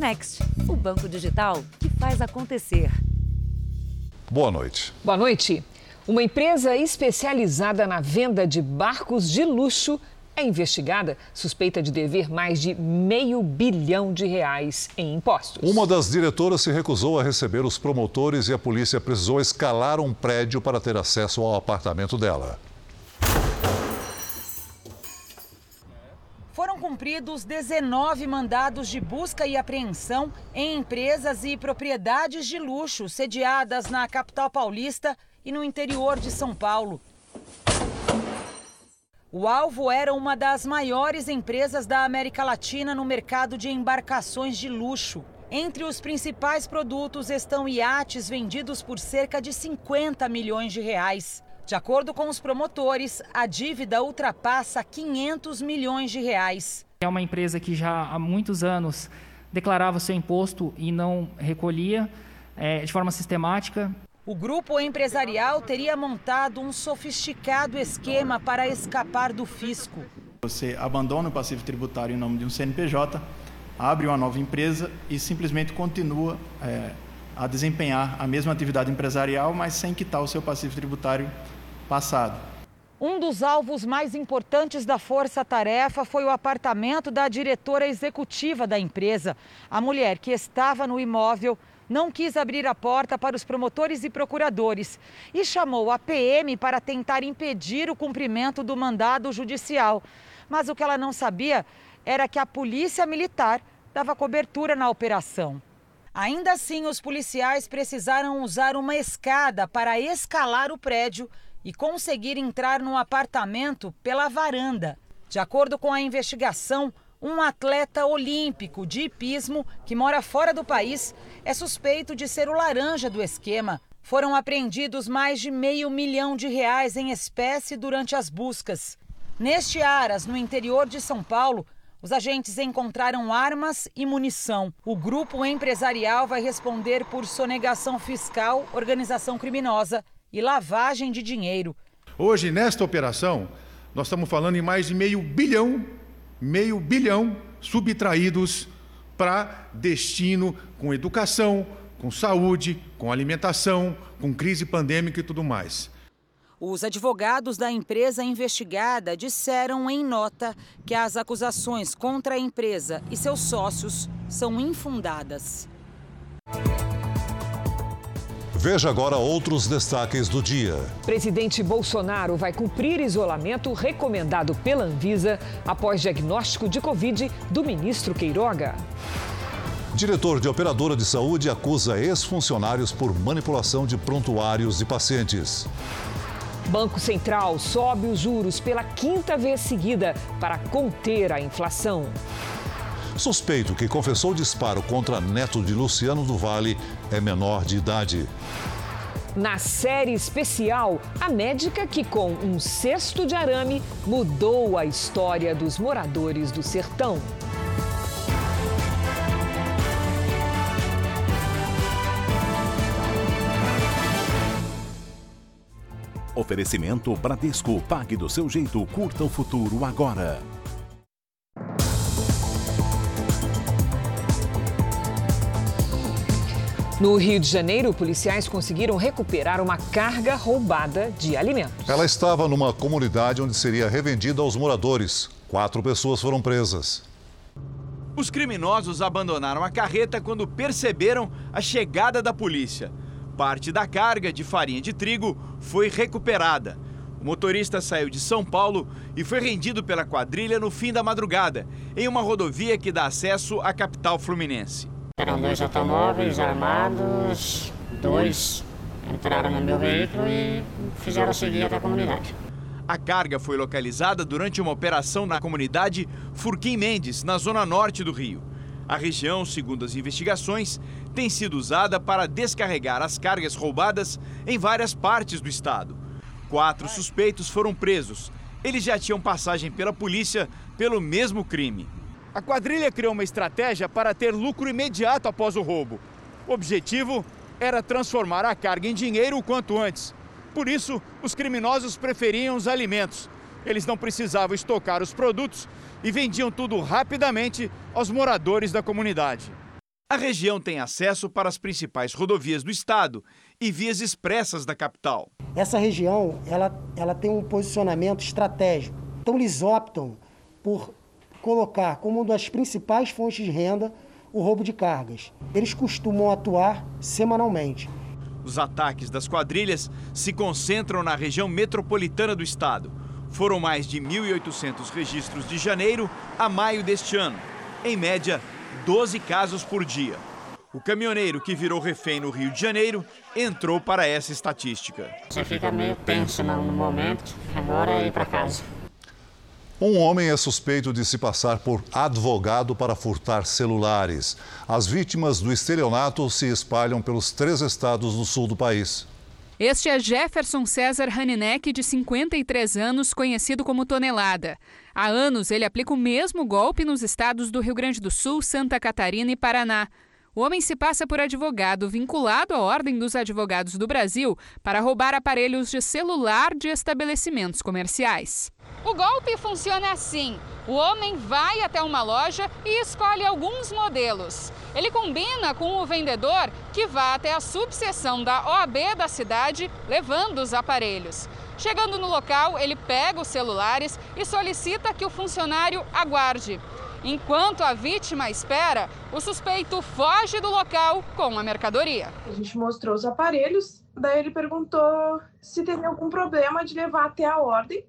Next, o banco digital que faz acontecer. Boa noite. Boa noite. Uma empresa especializada na venda de barcos de luxo é investigada suspeita de dever mais de meio bilhão de reais em impostos. Uma das diretoras se recusou a receber os promotores e a polícia precisou escalar um prédio para ter acesso ao apartamento dela. Cumpridos 19 mandados de busca e apreensão em empresas e propriedades de luxo sediadas na capital paulista e no interior de São Paulo. O alvo era uma das maiores empresas da América Latina no mercado de embarcações de luxo. Entre os principais produtos estão iates vendidos por cerca de 50 milhões de reais. De acordo com os promotores, a dívida ultrapassa 500 milhões de reais. É uma empresa que já há muitos anos declarava seu imposto e não recolhia é, de forma sistemática. O grupo empresarial teria montado um sofisticado esquema para escapar do fisco. Você abandona o passivo tributário em nome de um CNPJ, abre uma nova empresa e simplesmente continua é, a desempenhar a mesma atividade empresarial, mas sem quitar o seu passivo tributário passado. Um dos alvos mais importantes da Força Tarefa foi o apartamento da diretora executiva da empresa. A mulher que estava no imóvel não quis abrir a porta para os promotores e procuradores e chamou a PM para tentar impedir o cumprimento do mandado judicial. Mas o que ela não sabia era que a polícia militar dava cobertura na operação. Ainda assim, os policiais precisaram usar uma escada para escalar o prédio e conseguir entrar no apartamento pela varanda. De acordo com a investigação, um atleta olímpico de hipismo que mora fora do país é suspeito de ser o laranja do esquema. Foram apreendidos mais de meio milhão de reais em espécie durante as buscas. Neste Aras, no interior de São Paulo, os agentes encontraram armas e munição. O grupo empresarial vai responder por sonegação fiscal, organização criminosa e lavagem de dinheiro. Hoje, nesta operação, nós estamos falando em mais de meio bilhão meio bilhão subtraídos para destino com educação, com saúde, com alimentação, com crise pandêmica e tudo mais. Os advogados da empresa investigada disseram em nota que as acusações contra a empresa e seus sócios são infundadas. Veja agora outros destaques do dia. Presidente Bolsonaro vai cumprir isolamento recomendado pela Anvisa após diagnóstico de Covid do ministro Queiroga. Diretor de operadora de saúde acusa ex-funcionários por manipulação de prontuários de pacientes. Banco Central sobe os juros pela quinta vez seguida para conter a inflação. Suspeito que confessou disparo contra neto de Luciano do Vale é menor de idade. Na série especial, a médica que, com um cesto de arame, mudou a história dos moradores do sertão. Oferecimento Bradesco. Pague do seu jeito. Curta o futuro agora. No Rio de Janeiro, policiais conseguiram recuperar uma carga roubada de alimentos. Ela estava numa comunidade onde seria revendida aos moradores. Quatro pessoas foram presas. Os criminosos abandonaram a carreta quando perceberam a chegada da polícia. Parte da carga de farinha de trigo foi recuperada. O motorista saiu de São Paulo e foi rendido pela quadrilha no fim da madrugada, em uma rodovia que dá acesso à capital fluminense. Eram dois automóveis armados, dois entraram no meu veículo e fizeram seguir até a comunidade. A carga foi localizada durante uma operação na comunidade Furquim Mendes, na zona norte do Rio. A região, segundo as investigações, tem sido usada para descarregar as cargas roubadas em várias partes do estado. Quatro suspeitos foram presos. Eles já tinham passagem pela polícia pelo mesmo crime. A quadrilha criou uma estratégia para ter lucro imediato após o roubo. O objetivo era transformar a carga em dinheiro o quanto antes. Por isso, os criminosos preferiam os alimentos. Eles não precisavam estocar os produtos e vendiam tudo rapidamente aos moradores da comunidade. A região tem acesso para as principais rodovias do estado e vias expressas da capital. Essa região ela, ela tem um posicionamento estratégico. Então eles optam por colocar como uma das principais fontes de renda o roubo de cargas. Eles costumam atuar semanalmente. Os ataques das quadrilhas se concentram na região metropolitana do estado. Foram mais de 1.800 registros de janeiro a maio deste ano. Em média, 12 casos por dia. O caminhoneiro que virou refém no Rio de Janeiro entrou para essa estatística. Você fica meio tenso no momento, agora é ir para casa. Um homem é suspeito de se passar por advogado para furtar celulares. As vítimas do estelionato se espalham pelos três estados do sul do país. Este é Jefferson César Haninek, de 53 anos, conhecido como Tonelada. Há anos, ele aplica o mesmo golpe nos estados do Rio Grande do Sul, Santa Catarina e Paraná. O homem se passa por advogado vinculado à Ordem dos Advogados do Brasil para roubar aparelhos de celular de estabelecimentos comerciais. O golpe funciona assim: o homem vai até uma loja e escolhe alguns modelos. Ele combina com o vendedor que vá até a subseção da OAB da cidade levando os aparelhos. Chegando no local, ele pega os celulares e solicita que o funcionário aguarde. Enquanto a vítima espera, o suspeito foge do local com a mercadoria. A gente mostrou os aparelhos, daí ele perguntou se teria algum problema de levar até a ordem,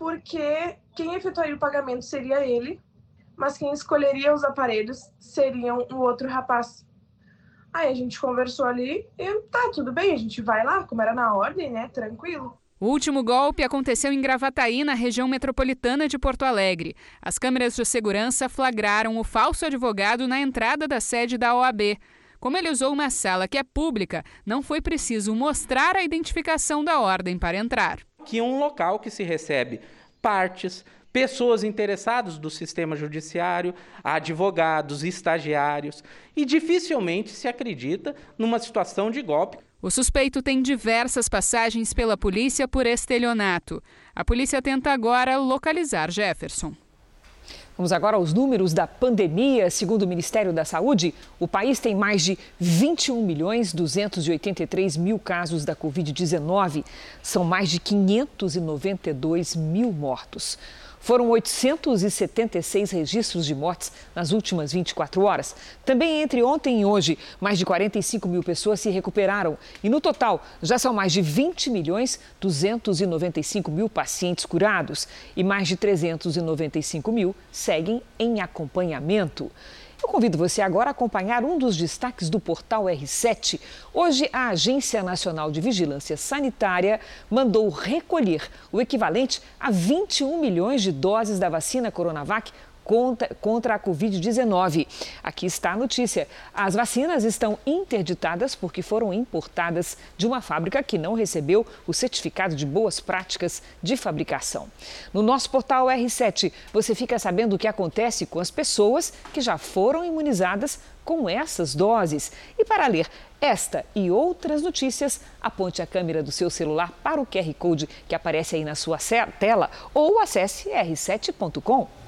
porque quem efetuaria o pagamento seria ele, mas quem escolheria os aparelhos seriam o outro rapaz. Aí a gente conversou ali e tá, tudo bem, a gente vai lá, como era na ordem, né? Tranquilo. O último golpe aconteceu em Gravataí, na região metropolitana de Porto Alegre. As câmeras de segurança flagraram o falso advogado na entrada da sede da OAB. Como ele usou uma sala que é pública, não foi preciso mostrar a identificação da ordem para entrar. Que é um local que se recebe partes, pessoas interessadas do sistema judiciário, advogados, estagiários, e dificilmente se acredita numa situação de golpe. O suspeito tem diversas passagens pela polícia por estelionato. A polícia tenta agora localizar Jefferson. Vamos agora aos números da pandemia. Segundo o Ministério da Saúde, o país tem mais de 21 milhões 283 mil casos da Covid-19. São mais de 592 mil mortos. Foram 876 registros de mortes nas últimas 24 horas. Também entre ontem e hoje, mais de 45 mil pessoas se recuperaram. E no total, já são mais de 20 milhões 295 mil pacientes curados. E mais de 395 mil seguem em acompanhamento. Eu convido você agora a acompanhar um dos destaques do portal R7. Hoje, a Agência Nacional de Vigilância Sanitária mandou recolher o equivalente a 21 milhões de doses da vacina Coronavac contra, contra a Covid-19. Aqui está a notícia: as vacinas estão interditadas porque foram importadas de uma fábrica que não recebeu o certificado de boas práticas de fabricação. No nosso portal R7, você fica sabendo o que acontece com as pessoas que já foram imunizadas com essas doses. E para ler esta e outras notícias, aponte a câmera do seu celular para o QR Code que aparece aí na sua tela ou acesse r7.com.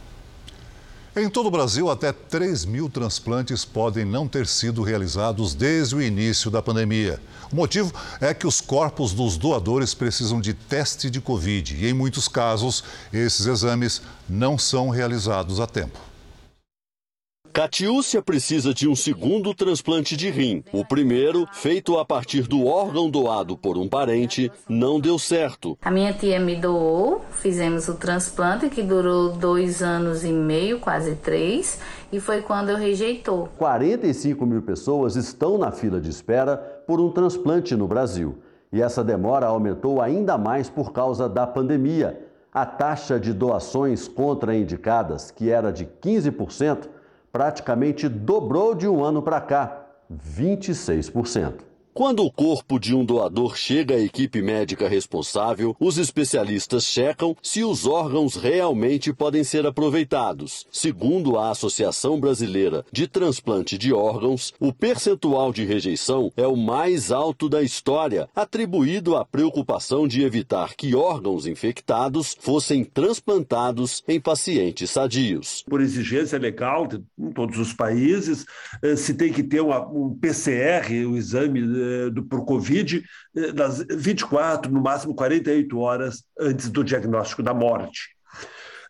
Em todo o Brasil, até 3 mil transplantes podem não ter sido realizados desde o início da pandemia. O motivo é que os corpos dos doadores precisam de teste de Covid e, em muitos casos, esses exames não são realizados a tempo. Catiúcia precisa de um segundo transplante de rim. O primeiro, feito a partir do órgão doado por um parente, não deu certo. A minha tia me doou, fizemos o transplante que durou dois anos e meio, quase três, e foi quando eu rejeitou. 45 mil pessoas estão na fila de espera por um transplante no Brasil. E essa demora aumentou ainda mais por causa da pandemia. A taxa de doações contraindicadas, que era de 15%, praticamente dobrou de um ano para cá, 26%. Quando o corpo de um doador chega à equipe médica responsável, os especialistas checam se os órgãos realmente podem ser aproveitados. Segundo a Associação Brasileira de Transplante de Órgãos, o percentual de rejeição é o mais alto da história, atribuído à preocupação de evitar que órgãos infectados fossem transplantados em pacientes sadios. Por exigência legal em todos os países, eh, se tem que ter um PCR, o exame eh, do, por Covid eh, das 24, no máximo 48 horas antes do diagnóstico da morte.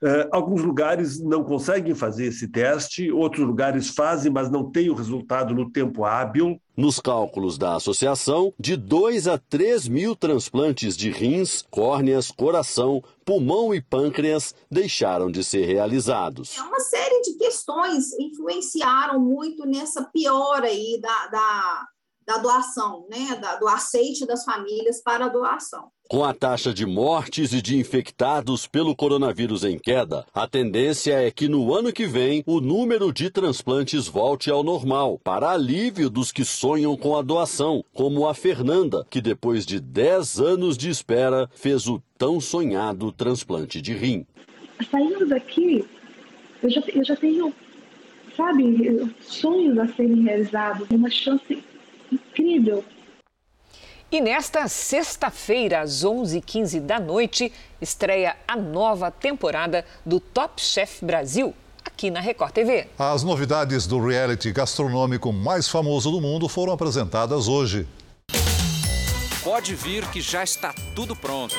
Uh, alguns lugares não conseguem fazer esse teste, outros lugares fazem, mas não têm o resultado no tempo hábil. Nos cálculos da associação, de 2 a 3 mil transplantes de rins, córneas, coração, pulmão e pâncreas deixaram de ser realizados. É uma série de questões influenciaram muito nessa piora aí da, da da doação, né, da, do aceite das famílias para a doação. Com a taxa de mortes e de infectados pelo coronavírus em queda, a tendência é que no ano que vem o número de transplantes volte ao normal, para alívio dos que sonham com a doação, como a Fernanda, que depois de 10 anos de espera fez o tão sonhado transplante de rim. Saindo daqui, eu já, eu já tenho, sabe, sonhos a serem realizados, uma chance incrível. E nesta sexta-feira, às 11h15 da noite, estreia a nova temporada do Top Chef Brasil, aqui na Record TV. As novidades do reality gastronômico mais famoso do mundo foram apresentadas hoje. Pode vir que já está tudo pronto.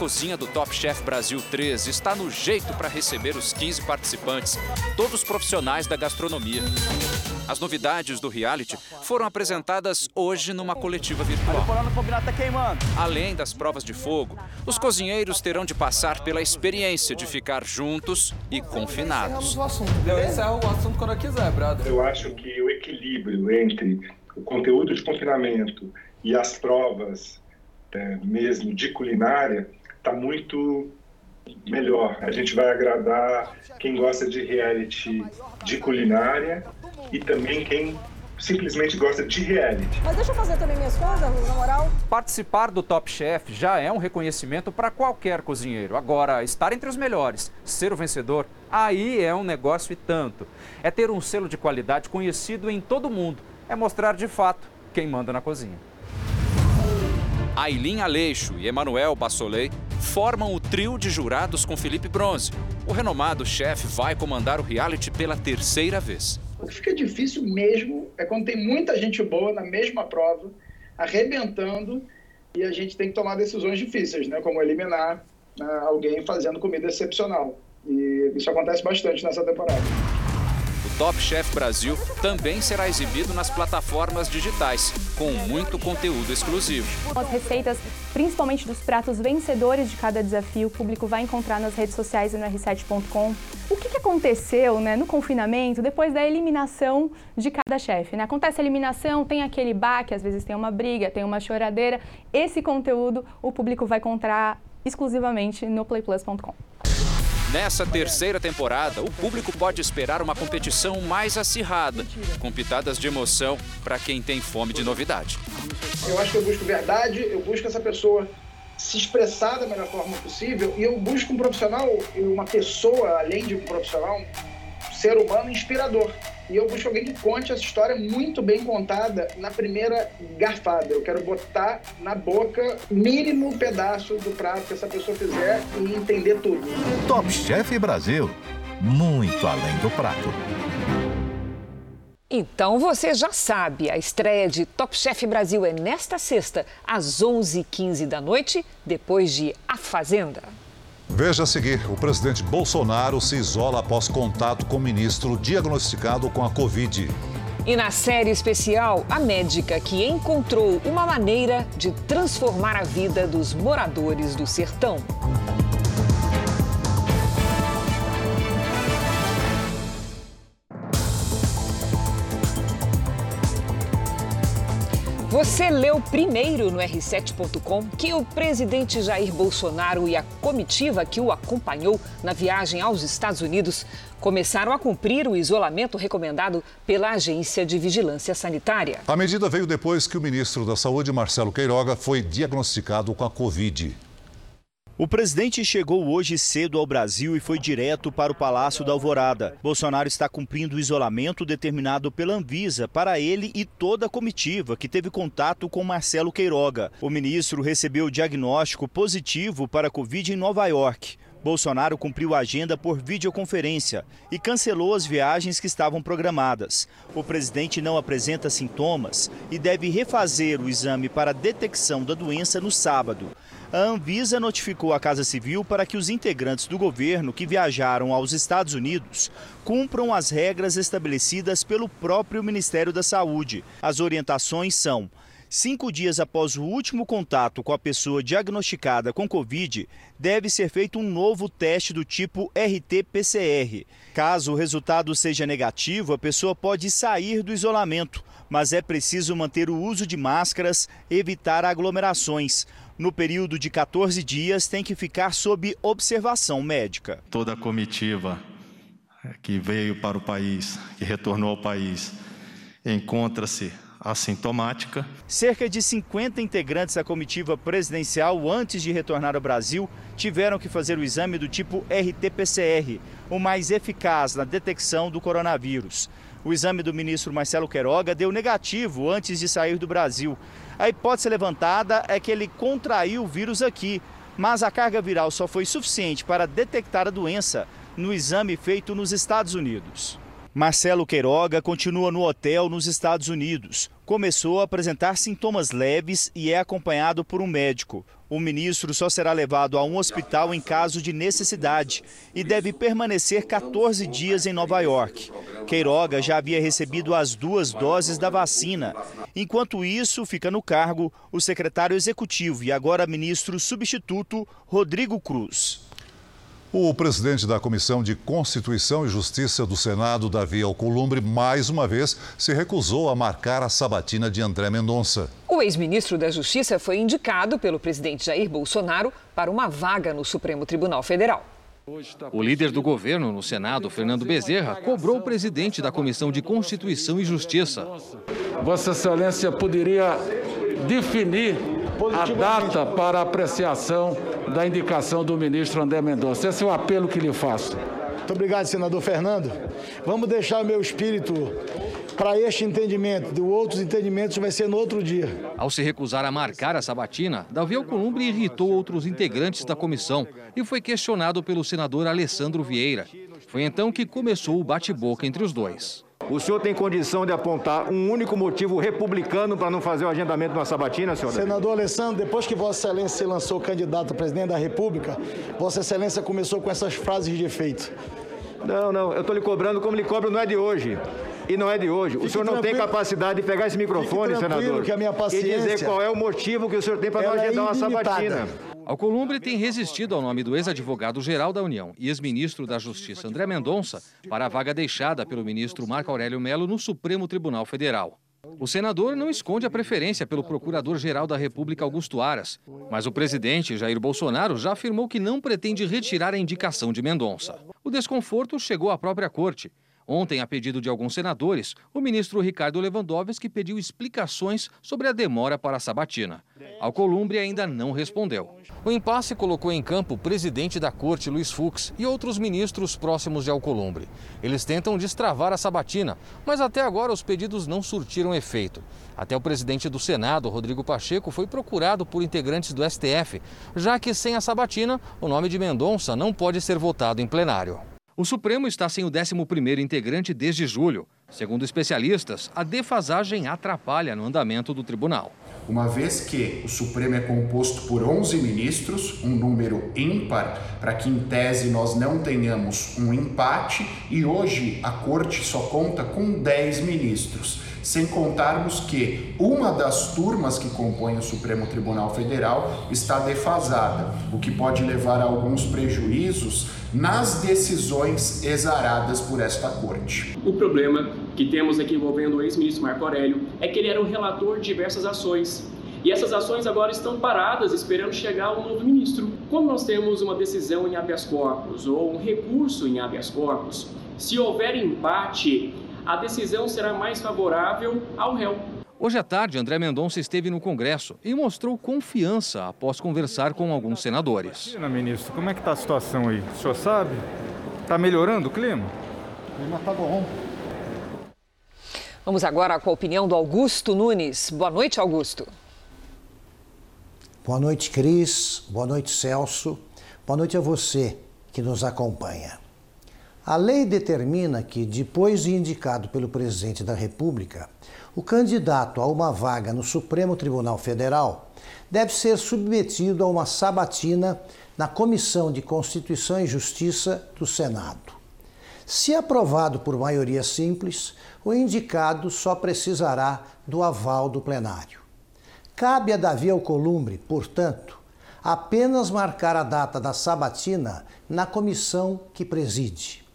A cozinha do Top Chef Brasil 3 está no jeito para receber os 15 participantes, todos profissionais da gastronomia. As novidades do reality foram apresentadas hoje numa coletiva virtual. Além das provas de fogo, os cozinheiros terão de passar pela experiência de ficar juntos e confinados. Eu encerro o assunto quando eu quiser, brother. Eu acho que o equilíbrio entre o conteúdo de confinamento e as provas é, mesmo de culinária está muito melhor. A gente vai agradar quem gosta de reality de culinária e também quem simplesmente gosta de reality. Mas deixa eu fazer também minhas coisas, na moral. Participar do Top Chef já é um reconhecimento para qualquer cozinheiro. Agora, estar entre os melhores, ser o vencedor, aí é um negócio e tanto. É ter um selo de qualidade conhecido em todo mundo. É mostrar de fato quem manda na cozinha. Ailin Aleixo e Emanuel Bassolei formam o trio de jurados com Felipe Bronze. O renomado chefe vai comandar o reality pela terceira vez. O que fica difícil mesmo é quando tem muita gente boa na mesma prova, arrebentando, e a gente tem que tomar decisões difíceis, né? como eliminar uh, alguém fazendo comida excepcional. E isso acontece bastante nessa temporada. Top Chef Brasil também será exibido nas plataformas digitais, com muito conteúdo exclusivo. As receitas, principalmente dos pratos vencedores de cada desafio, o público vai encontrar nas redes sociais e no r7.com. O que, aconteceu né, no confinamento depois da eliminação de cada chefe? Né? Acontece a eliminação, tem aquele baque, às vezes tem uma briga, tem uma choradeira. Esse conteúdo o público vai encontrar exclusivamente no playplus.com. Nessa terceira temporada, o público pode esperar uma competição mais acirrada, com pitadas de emoção para quem tem fome de novidade. Eu acho que eu busco verdade, eu busco essa pessoa se expressar da melhor forma possível e eu busco um profissional, uma pessoa, além de um profissional, um ser humano inspirador. E eu busco alguém que conte essa história muito bem contada na primeira garfada. Eu quero botar na boca o mínimo pedaço do prato que essa pessoa fizer e entender tudo. Top Chef Brasil. Muito além do prato. Então você já sabe, a estreia de Top Chef Brasil é nesta sexta, às 11h15 da noite, depois de A Fazenda. Veja a seguir: o presidente Bolsonaro se isola após contato com ministro diagnosticado com a Covid. E na série especial, a médica que encontrou uma maneira de transformar a vida dos moradores do sertão. Você leu primeiro no R7.com que o presidente Jair Bolsonaro e a comitiva que o acompanhou na viagem aos Estados Unidos começaram a cumprir o isolamento recomendado pela Agência de Vigilância Sanitária. A medida veio depois que o ministro da Saúde, Marcelo Queiroga, foi diagnosticado com a Covid. O presidente chegou hoje cedo ao Brasil e foi direto para o Palácio da Alvorada. Bolsonaro está cumprindo o isolamento determinado pela Anvisa para ele e toda a comitiva que teve contato com Marcelo Queiroga. O ministro recebeu o diagnóstico positivo para a Covid em Nova York. Bolsonaro cumpriu a agenda por videoconferência e cancelou as viagens que estavam programadas. O presidente não apresenta sintomas e deve refazer o exame para detecção da doença no sábado a Anvisa notificou a Casa Civil para que os integrantes do governo que viajaram aos Estados Unidos cumpram as regras estabelecidas pelo próprio Ministério da Saúde. As orientações são. Cinco dias após o último contato com a pessoa diagnosticada com Covid, deve ser feito um novo teste do tipo RT-PCR. Caso o resultado seja negativo, a pessoa pode sair do isolamento, mas é preciso manter o uso de máscaras, evitar aglomerações no período de 14 dias, tem que ficar sob observação médica. Toda a comitiva que veio para o país, que retornou ao país, encontra-se assintomática. Cerca de 50 integrantes da comitiva presidencial, antes de retornar ao Brasil, tiveram que fazer o exame do tipo RT-PCR, o mais eficaz na detecção do coronavírus. O exame do ministro Marcelo Queiroga deu negativo antes de sair do Brasil. A hipótese levantada é que ele contraiu o vírus aqui, mas a carga viral só foi suficiente para detectar a doença no exame feito nos Estados Unidos. Marcelo Queiroga continua no hotel nos Estados Unidos. Começou a apresentar sintomas leves e é acompanhado por um médico. O ministro só será levado a um hospital em caso de necessidade e deve permanecer 14 dias em Nova York. Queiroga já havia recebido as duas doses da vacina. Enquanto isso, fica no cargo o secretário executivo e agora ministro substituto Rodrigo Cruz. O presidente da Comissão de Constituição e Justiça do Senado, Davi Alcolumbre, mais uma vez se recusou a marcar a sabatina de André Mendonça. O ex-ministro da Justiça foi indicado pelo presidente Jair Bolsonaro para uma vaga no Supremo Tribunal Federal. O líder do governo no Senado, Fernando Bezerra, cobrou o presidente da Comissão de Constituição e Justiça. Vossa Excelência poderia definir a data para apreciação da indicação do ministro André Mendonça. Esse é o apelo que lhe faço. Muito obrigado, senador Fernando. Vamos deixar o meu espírito para este entendimento. De outros entendimentos vai ser no outro dia. Ao se recusar a marcar a sabatina, Davi Alcolumbre irritou outros integrantes da comissão e foi questionado pelo senador Alessandro Vieira. Foi então que começou o bate-boca entre os dois. O senhor tem condição de apontar um único motivo republicano para não fazer o agendamento uma sabatina, senhor? Senador Alessandro, depois que Vossa Excelência se lançou candidato a presidente da República, Vossa Excelência começou com essas frases de efeito. Não, não, eu estou lhe cobrando como lhe cobro, não é de hoje. E não é de hoje. O senhor não tem capacidade de pegar esse microfone, senador, que a minha paciência, e dizer qual é o motivo que o senhor tem para não agendar é uma sabatina. Alcolumbre tem resistido ao nome do ex-advogado-geral da União e ex-ministro da Justiça André Mendonça para a vaga deixada pelo ministro Marco Aurélio Melo no Supremo Tribunal Federal. O senador não esconde a preferência pelo procurador-geral da República Augusto Aras, mas o presidente Jair Bolsonaro já afirmou que não pretende retirar a indicação de Mendonça. O desconforto chegou à própria corte. Ontem, a pedido de alguns senadores, o ministro Ricardo Lewandowski pediu explicações sobre a demora para a sabatina. Alcolumbre ainda não respondeu. O impasse colocou em campo o presidente da corte, Luiz Fux, e outros ministros próximos de Alcolumbre. Eles tentam destravar a sabatina, mas até agora os pedidos não surtiram efeito. Até o presidente do Senado, Rodrigo Pacheco, foi procurado por integrantes do STF, já que sem a sabatina, o nome de Mendonça não pode ser votado em plenário. O Supremo está sem o 11º integrante desde julho. Segundo especialistas, a defasagem atrapalha no andamento do tribunal. Uma vez que o Supremo é composto por 11 ministros, um número ímpar, para que em tese nós não tenhamos um empate, e hoje a Corte só conta com 10 ministros. Sem contarmos que uma das turmas que compõem o Supremo Tribunal Federal está defasada, o que pode levar a alguns prejuízos nas decisões exaradas por esta corte. O problema que temos aqui envolvendo o ex-ministro Marco Aurélio é que ele era o relator de diversas ações e essas ações agora estão paradas, esperando chegar um novo ministro. Como nós temos uma decisão em habeas corpus ou um recurso em habeas corpus, se houver empate, a decisão será mais favorável ao réu. Hoje à tarde, André Mendonça esteve no Congresso e mostrou confiança após conversar com alguns senadores. Imagina, ministro, como é que está a situação aí? O senhor sabe? Está melhorando o clima? O clima está bom. Vamos agora com a opinião do Augusto Nunes. Boa noite, Augusto. Boa noite, Cris. Boa noite, Celso. Boa noite a você que nos acompanha. A lei determina que, depois de indicado pelo presidente da República, o candidato a uma vaga no Supremo Tribunal Federal deve ser submetido a uma sabatina na Comissão de Constituição e Justiça do Senado. Se aprovado por maioria simples, o indicado só precisará do aval do plenário. Cabe a Davi Alcolumbre, portanto, apenas marcar a data da sabatina na comissão que preside.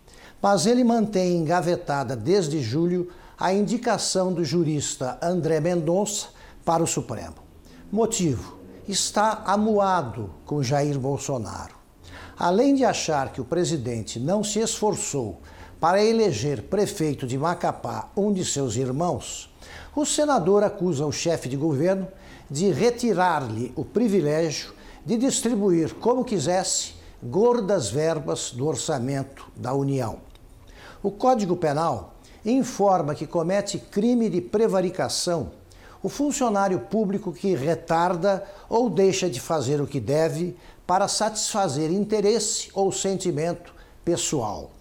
Mas ele mantém engavetada desde julho a indicação do jurista André Mendonça para o Supremo. Motivo: está amuado com Jair Bolsonaro. Além de achar que o presidente não se esforçou para eleger prefeito de Macapá um de seus irmãos, o senador acusa o chefe de governo de retirar-lhe o privilégio de distribuir como quisesse gordas verbas do orçamento da União. O Código Penal informa que comete crime de prevaricação o funcionário público que retarda ou deixa de fazer o que deve para satisfazer interesse ou sentimento pessoal.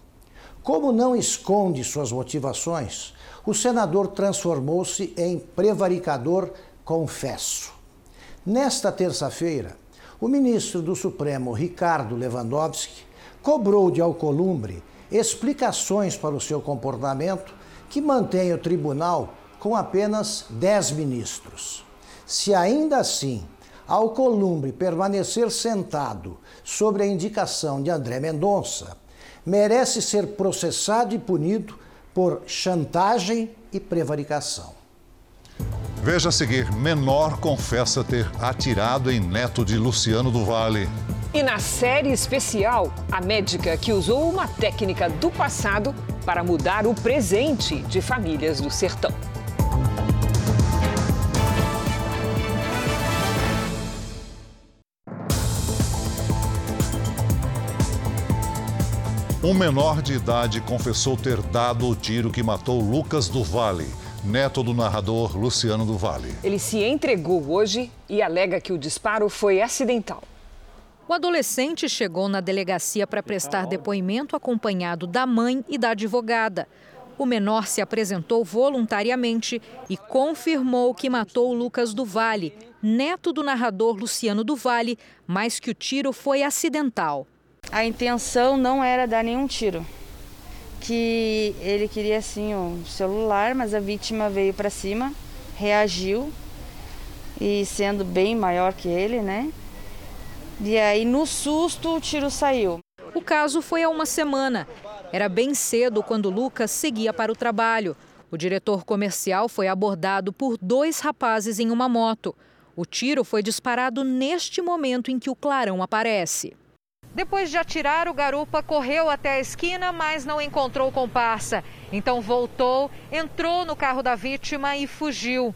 Como não esconde suas motivações, o senador transformou-se em prevaricador confesso. Nesta terça-feira, o ministro do Supremo, Ricardo Lewandowski, cobrou de Alcolumbre explicações para o seu comportamento que mantém o tribunal com apenas 10 ministros. Se ainda assim Alcolumbre permanecer sentado sobre a indicação de André Mendonça, merece ser processado e punido por chantagem e prevaricação. Veja a seguir: menor confessa ter atirado em neto de Luciano do Vale. E na série especial, a médica que usou uma técnica do passado para mudar o presente de famílias do sertão. Um menor de idade confessou ter dado o tiro que matou Lucas do Vale, neto do narrador Luciano do Vale. Ele se entregou hoje e alega que o disparo foi acidental. O adolescente chegou na delegacia para prestar depoimento acompanhado da mãe e da advogada. O menor se apresentou voluntariamente e confirmou que matou Lucas do Vale, neto do narrador Luciano do Vale, mas que o tiro foi acidental. A intenção não era dar nenhum tiro. Que ele queria assim o celular, mas a vítima veio para cima, reagiu e sendo bem maior que ele, né? E aí, no susto, o tiro saiu. O caso foi há uma semana. Era bem cedo quando Lucas seguia para o trabalho. O diretor comercial foi abordado por dois rapazes em uma moto. O tiro foi disparado neste momento em que o clarão aparece. Depois de atirar, o garupa correu até a esquina, mas não encontrou comparsa. Então voltou, entrou no carro da vítima e fugiu.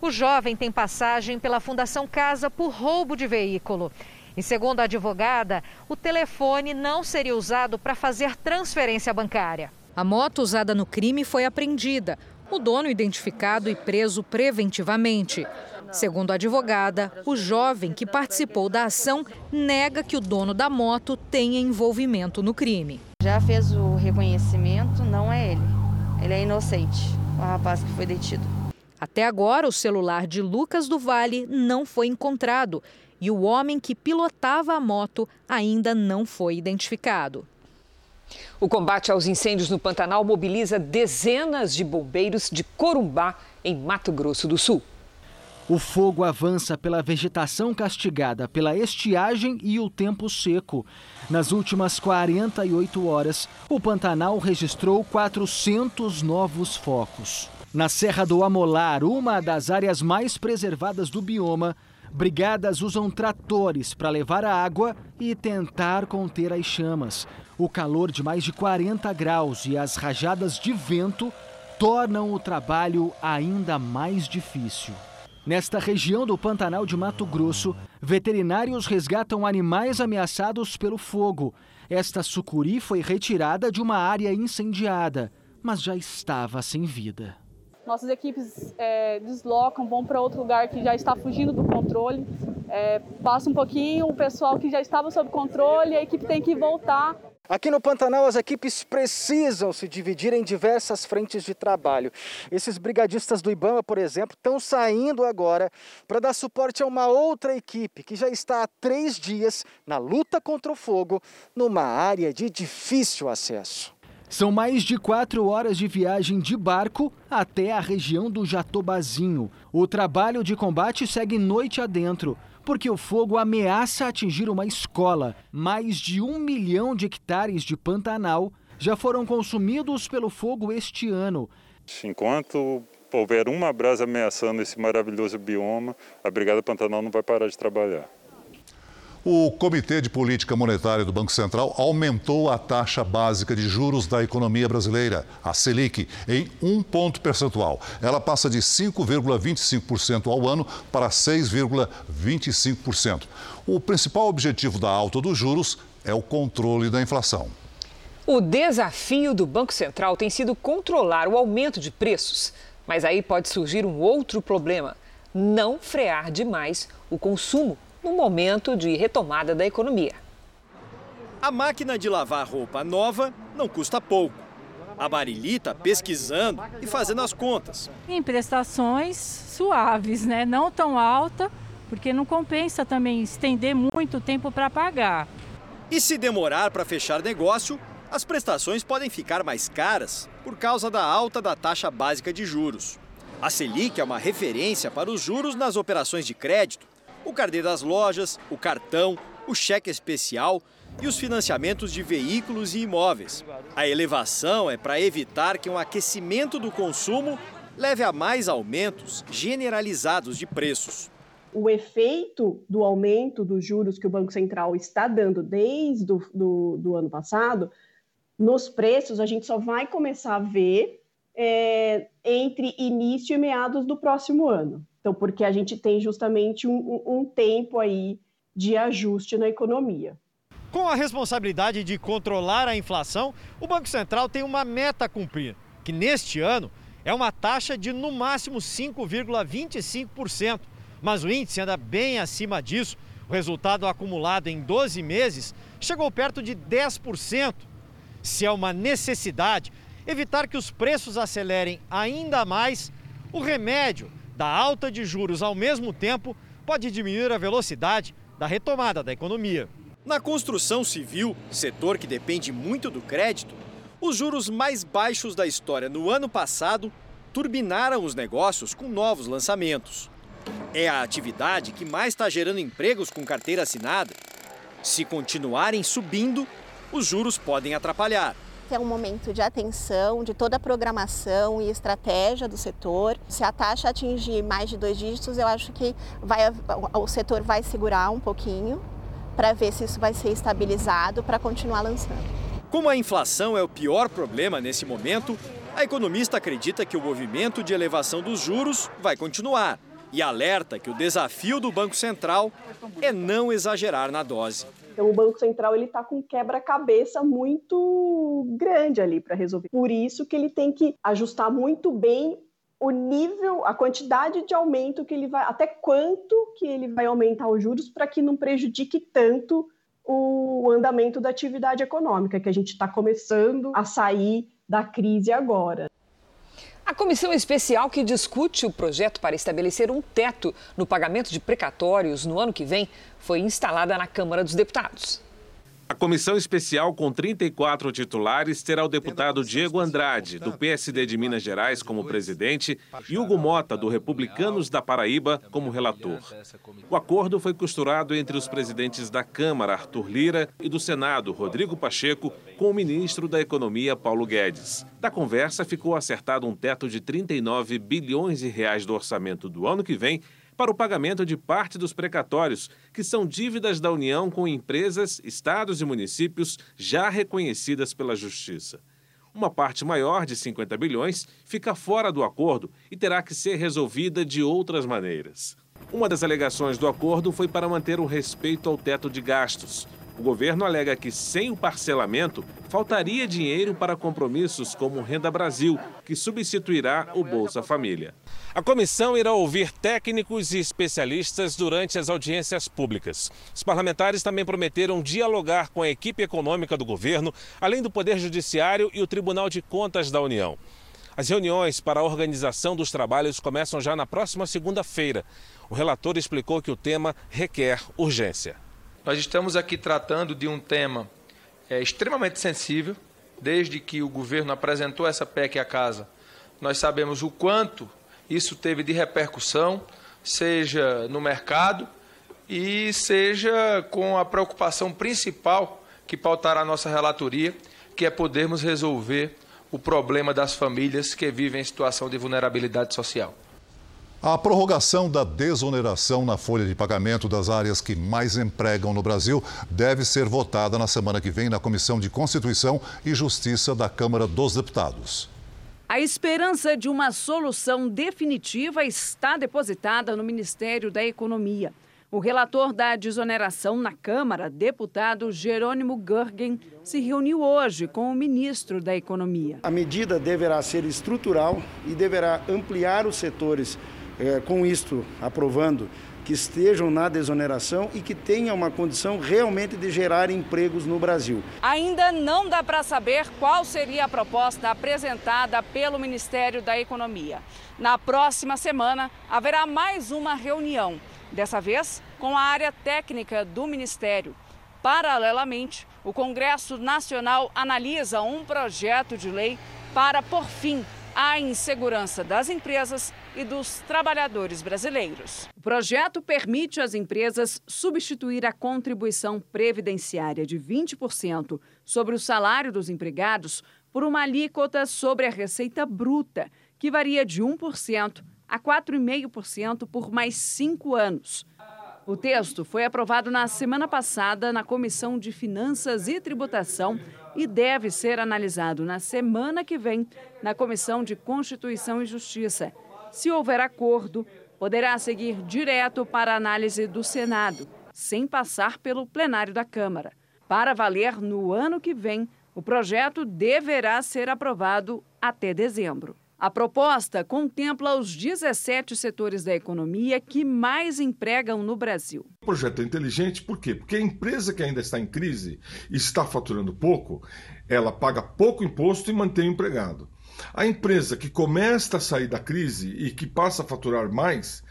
O jovem tem passagem pela Fundação Casa por roubo de veículo. E segundo a advogada, o telefone não seria usado para fazer transferência bancária. A moto usada no crime foi apreendida. O dono identificado e preso preventivamente. Segundo a advogada, o jovem que participou da ação nega que o dono da moto tenha envolvimento no crime. Já fez o reconhecimento, não é ele. Ele é inocente, o rapaz que foi detido. Até agora, o celular de Lucas do Vale não foi encontrado e o homem que pilotava a moto ainda não foi identificado. O combate aos incêndios no Pantanal mobiliza dezenas de bombeiros de Corumbá, em Mato Grosso do Sul. O fogo avança pela vegetação castigada pela estiagem e o tempo seco. Nas últimas 48 horas, o Pantanal registrou 400 novos focos. Na Serra do Amolar, uma das áreas mais preservadas do bioma, brigadas usam tratores para levar a água e tentar conter as chamas. O calor de mais de 40 graus e as rajadas de vento tornam o trabalho ainda mais difícil. Nesta região do Pantanal de Mato Grosso, veterinários resgatam animais ameaçados pelo fogo. Esta sucuri foi retirada de uma área incendiada, mas já estava sem vida. Nossas equipes é, deslocam, vão para outro lugar que já está fugindo do controle. É, passa um pouquinho, o pessoal que já estava sob controle, a equipe tem que voltar Aqui no Pantanal, as equipes precisam se dividir em diversas frentes de trabalho. Esses brigadistas do Ibama, por exemplo, estão saindo agora para dar suporte a uma outra equipe que já está há três dias na luta contra o fogo, numa área de difícil acesso. São mais de quatro horas de viagem de barco até a região do Jatobazinho. O trabalho de combate segue noite adentro porque o fogo ameaça atingir uma escola. Mais de um milhão de hectares de Pantanal já foram consumidos pelo fogo este ano. Enquanto houver uma brasa ameaçando esse maravilhoso bioma, a Brigada Pantanal não vai parar de trabalhar. O Comitê de Política Monetária do Banco Central aumentou a taxa básica de juros da economia brasileira, a Selic, em um ponto percentual. Ela passa de 5,25% ao ano para 6,25%. O principal objetivo da alta dos juros é o controle da inflação. O desafio do Banco Central tem sido controlar o aumento de preços. Mas aí pode surgir um outro problema: não frear demais o consumo no momento de retomada da economia. A máquina de lavar roupa nova não custa pouco. A Marili está pesquisando e fazendo as contas. Em prestações suaves, né? Não tão alta, porque não compensa também estender muito tempo para pagar. E se demorar para fechar negócio, as prestações podem ficar mais caras por causa da alta da taxa básica de juros. A Selic é uma referência para os juros nas operações de crédito o carnê das lojas, o cartão, o cheque especial e os financiamentos de veículos e imóveis. A elevação é para evitar que um aquecimento do consumo leve a mais aumentos generalizados de preços. O efeito do aumento dos juros que o Banco Central está dando desde o do, do ano passado, nos preços, a gente só vai começar a ver é, entre início e meados do próximo ano. Então, porque a gente tem justamente um, um tempo aí de ajuste na economia. Com a responsabilidade de controlar a inflação, o Banco Central tem uma meta a cumprir, que neste ano é uma taxa de no máximo 5,25%. Mas o índice anda bem acima disso. O resultado acumulado em 12 meses chegou perto de 10%. Se é uma necessidade evitar que os preços acelerem ainda mais, o remédio da alta de juros ao mesmo tempo pode diminuir a velocidade da retomada da economia. Na construção civil, setor que depende muito do crédito, os juros mais baixos da história no ano passado turbinaram os negócios com novos lançamentos. É a atividade que mais está gerando empregos com carteira assinada. Se continuarem subindo, os juros podem atrapalhar é um momento de atenção de toda a programação e estratégia do setor. Se a taxa atingir mais de dois dígitos, eu acho que vai, o setor vai segurar um pouquinho para ver se isso vai ser estabilizado para continuar lançando. Como a inflação é o pior problema nesse momento, a economista acredita que o movimento de elevação dos juros vai continuar e alerta que o desafio do Banco Central é não exagerar na dose. Então, o Banco Central ele está com quebra-cabeça muito grande ali para resolver. Por isso que ele tem que ajustar muito bem o nível, a quantidade de aumento que ele vai, até quanto que ele vai aumentar os juros para que não prejudique tanto o andamento da atividade econômica, que a gente está começando a sair da crise agora. A comissão especial que discute o projeto para estabelecer um teto no pagamento de precatórios no ano que vem foi instalada na Câmara dos Deputados. A comissão especial com 34 titulares terá o deputado Diego Andrade, do PSD de Minas Gerais, como presidente, e Hugo Mota, do Republicanos da Paraíba, como relator. O acordo foi costurado entre os presidentes da Câmara, Arthur Lira, e do Senado, Rodrigo Pacheco, com o ministro da Economia, Paulo Guedes. Da conversa ficou acertado um teto de 39 bilhões de reais do orçamento do ano que vem para o pagamento de parte dos precatórios, que são dívidas da União com empresas, estados e municípios já reconhecidas pela Justiça. Uma parte maior, de 50 bilhões, fica fora do acordo e terá que ser resolvida de outras maneiras. Uma das alegações do acordo foi para manter o respeito ao teto de gastos. O governo alega que, sem o parcelamento, faltaria dinheiro para compromissos como Renda Brasil, que substituirá o Bolsa Família. A comissão irá ouvir técnicos e especialistas durante as audiências públicas. Os parlamentares também prometeram dialogar com a equipe econômica do governo, além do Poder Judiciário e o Tribunal de Contas da União. As reuniões para a organização dos trabalhos começam já na próxima segunda-feira. O relator explicou que o tema requer urgência. Nós estamos aqui tratando de um tema é, extremamente sensível. Desde que o governo apresentou essa PEC à casa, nós sabemos o quanto isso teve de repercussão, seja no mercado e seja com a preocupação principal que pautará a nossa relatoria, que é podermos resolver o problema das famílias que vivem em situação de vulnerabilidade social. A prorrogação da desoneração na folha de pagamento das áreas que mais empregam no Brasil deve ser votada na semana que vem na Comissão de Constituição e Justiça da Câmara dos Deputados. A esperança de uma solução definitiva está depositada no Ministério da Economia. O relator da desoneração na Câmara, deputado Jerônimo Gurgen, se reuniu hoje com o ministro da Economia. A medida deverá ser estrutural e deverá ampliar os setores é, com isto aprovando, que estejam na desoneração e que tenham uma condição realmente de gerar empregos no Brasil. Ainda não dá para saber qual seria a proposta apresentada pelo Ministério da Economia. Na próxima semana haverá mais uma reunião, dessa vez com a área técnica do Ministério. Paralelamente, o Congresso Nacional analisa um projeto de lei para, por fim, à insegurança das empresas e dos trabalhadores brasileiros. O projeto permite às empresas substituir a contribuição previdenciária de 20% sobre o salário dos empregados por uma alíquota sobre a receita bruta, que varia de 1% a 4,5% por mais cinco anos. O texto foi aprovado na semana passada na Comissão de Finanças e Tributação e deve ser analisado na semana que vem na Comissão de Constituição e Justiça. Se houver acordo, poderá seguir direto para a análise do Senado, sem passar pelo plenário da Câmara. Para valer no ano que vem, o projeto deverá ser aprovado até dezembro. A proposta contempla os 17 setores da economia que mais empregam no Brasil. O projeto é inteligente por quê? Porque a empresa que ainda está em crise e está faturando pouco, ela paga pouco imposto e mantém o empregado. A empresa que começa a sair da crise e que passa a faturar mais,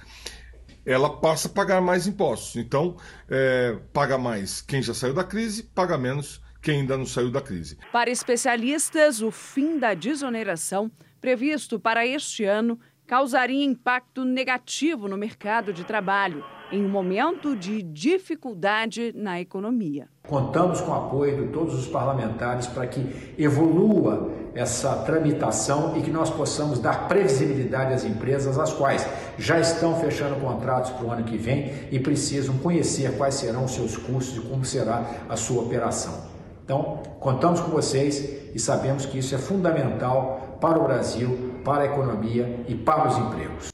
ela passa a pagar mais impostos. Então, é, paga mais quem já saiu da crise, paga menos quem ainda não saiu da crise. Para especialistas, o fim da desoneração previsto para este ano causaria impacto negativo no mercado de trabalho, em um momento de dificuldade na economia. Contamos com o apoio de todos os parlamentares para que evolua essa tramitação e que nós possamos dar previsibilidade às empresas, as quais já estão fechando contratos para o ano que vem e precisam conhecer quais serão os seus custos e como será a sua operação. Então, contamos com vocês e sabemos que isso é fundamental para o Brasil, para a economia e para os empregos.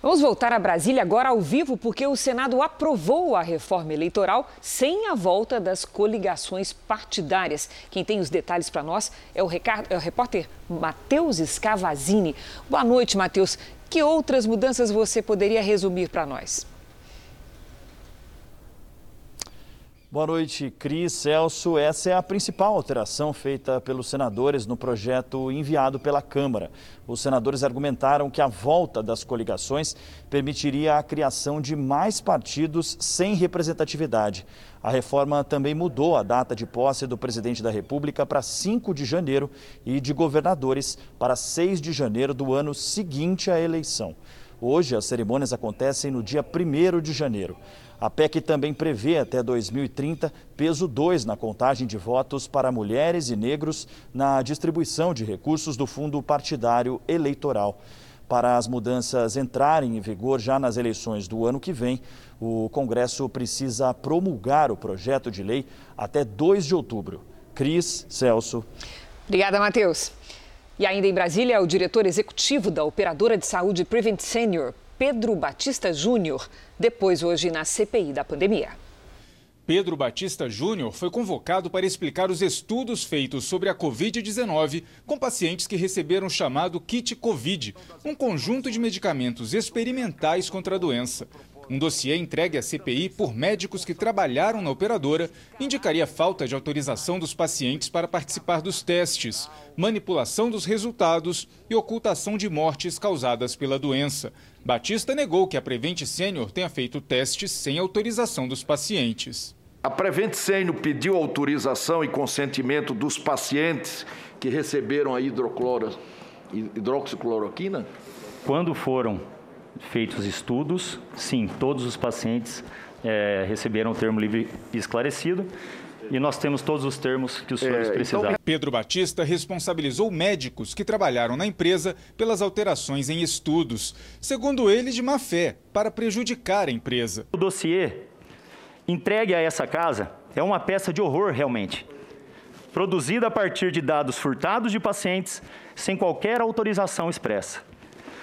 Vamos voltar a Brasília agora ao vivo, porque o Senado aprovou a reforma eleitoral sem a volta das coligações partidárias. Quem tem os detalhes para nós é o, Ricardo, é o repórter Matheus Scavazini. Boa noite, Matheus. Que outras mudanças você poderia resumir para nós? Boa noite, Cris, Celso. Essa é a principal alteração feita pelos senadores no projeto enviado pela Câmara. Os senadores argumentaram que a volta das coligações permitiria a criação de mais partidos sem representatividade. A reforma também mudou a data de posse do presidente da República para 5 de janeiro e de governadores para 6 de janeiro do ano seguinte à eleição. Hoje, as cerimônias acontecem no dia 1 de janeiro. A PEC também prevê até 2030 peso 2 na contagem de votos para mulheres e negros na distribuição de recursos do fundo partidário eleitoral. Para as mudanças entrarem em vigor já nas eleições do ano que vem, o Congresso precisa promulgar o projeto de lei até 2 de outubro. Cris, Celso. Obrigada, Matheus. E ainda em Brasília, o diretor executivo da operadora de saúde Prevent Senior, Pedro Batista Júnior, depois hoje na CPI da pandemia. Pedro Batista Júnior foi convocado para explicar os estudos feitos sobre a Covid-19 com pacientes que receberam o chamado kit Covid, um conjunto de medicamentos experimentais contra a doença. Um dossiê entregue à CPI por médicos que trabalharam na operadora indicaria falta de autorização dos pacientes para participar dos testes, manipulação dos resultados e ocultação de mortes causadas pela doença. Batista negou que a Prevent Senior tenha feito testes sem autorização dos pacientes. A Prevent Senior pediu autorização e consentimento dos pacientes que receberam a hidroxicloroquina? Quando foram feitos estudos, sim, todos os pacientes é, receberam o termo livre esclarecido. E nós temos todos os termos que os senhores é, precisaram. Então... Pedro Batista responsabilizou médicos que trabalharam na empresa pelas alterações em estudos, segundo ele, de má fé, para prejudicar a empresa. O dossiê entregue a essa casa é uma peça de horror, realmente. Produzida a partir de dados furtados de pacientes sem qualquer autorização expressa